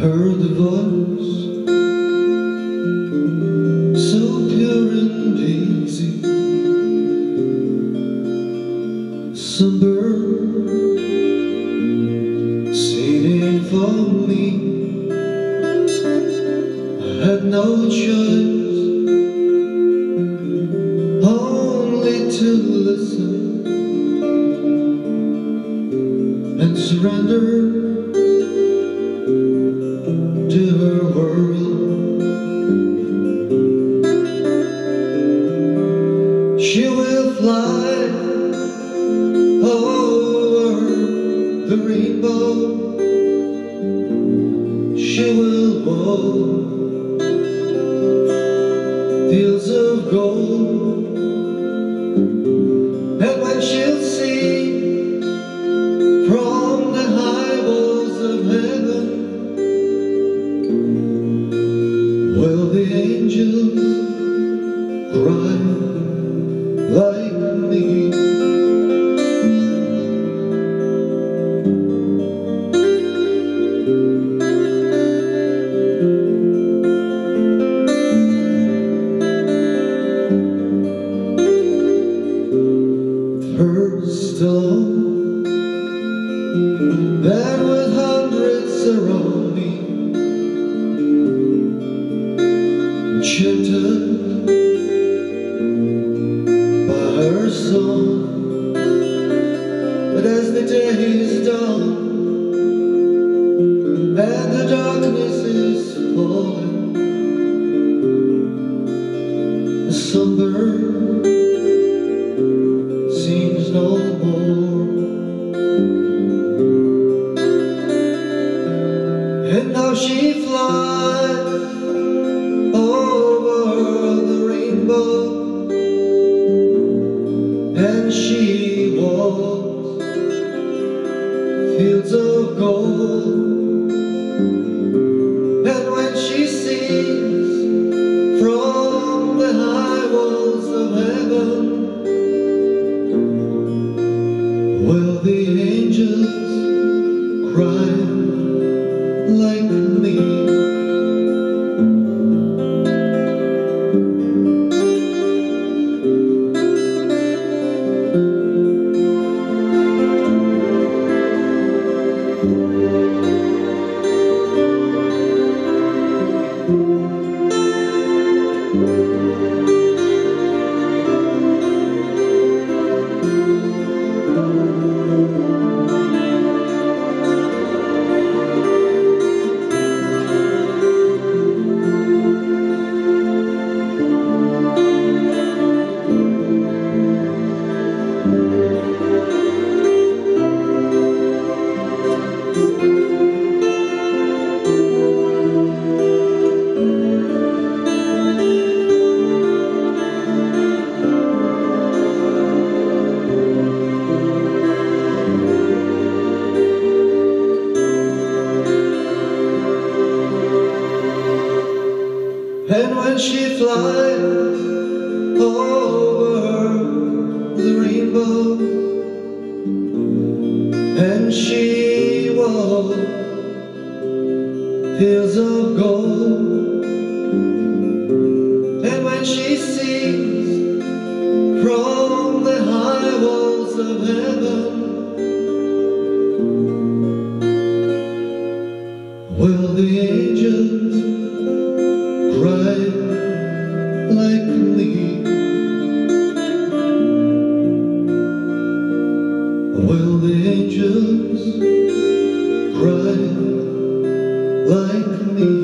voice. So pure and easy. Songbird singing for me. I had no choice. Only to listen and surrender fly over the rainbow. She will walk fields of gold. And when she'll see from the high walls of heaven Will the angels cry around me Enchanted by her song. But as the days dawn And the And And she flies over the rainbow. And she walks fields of gold. And when she cry like me.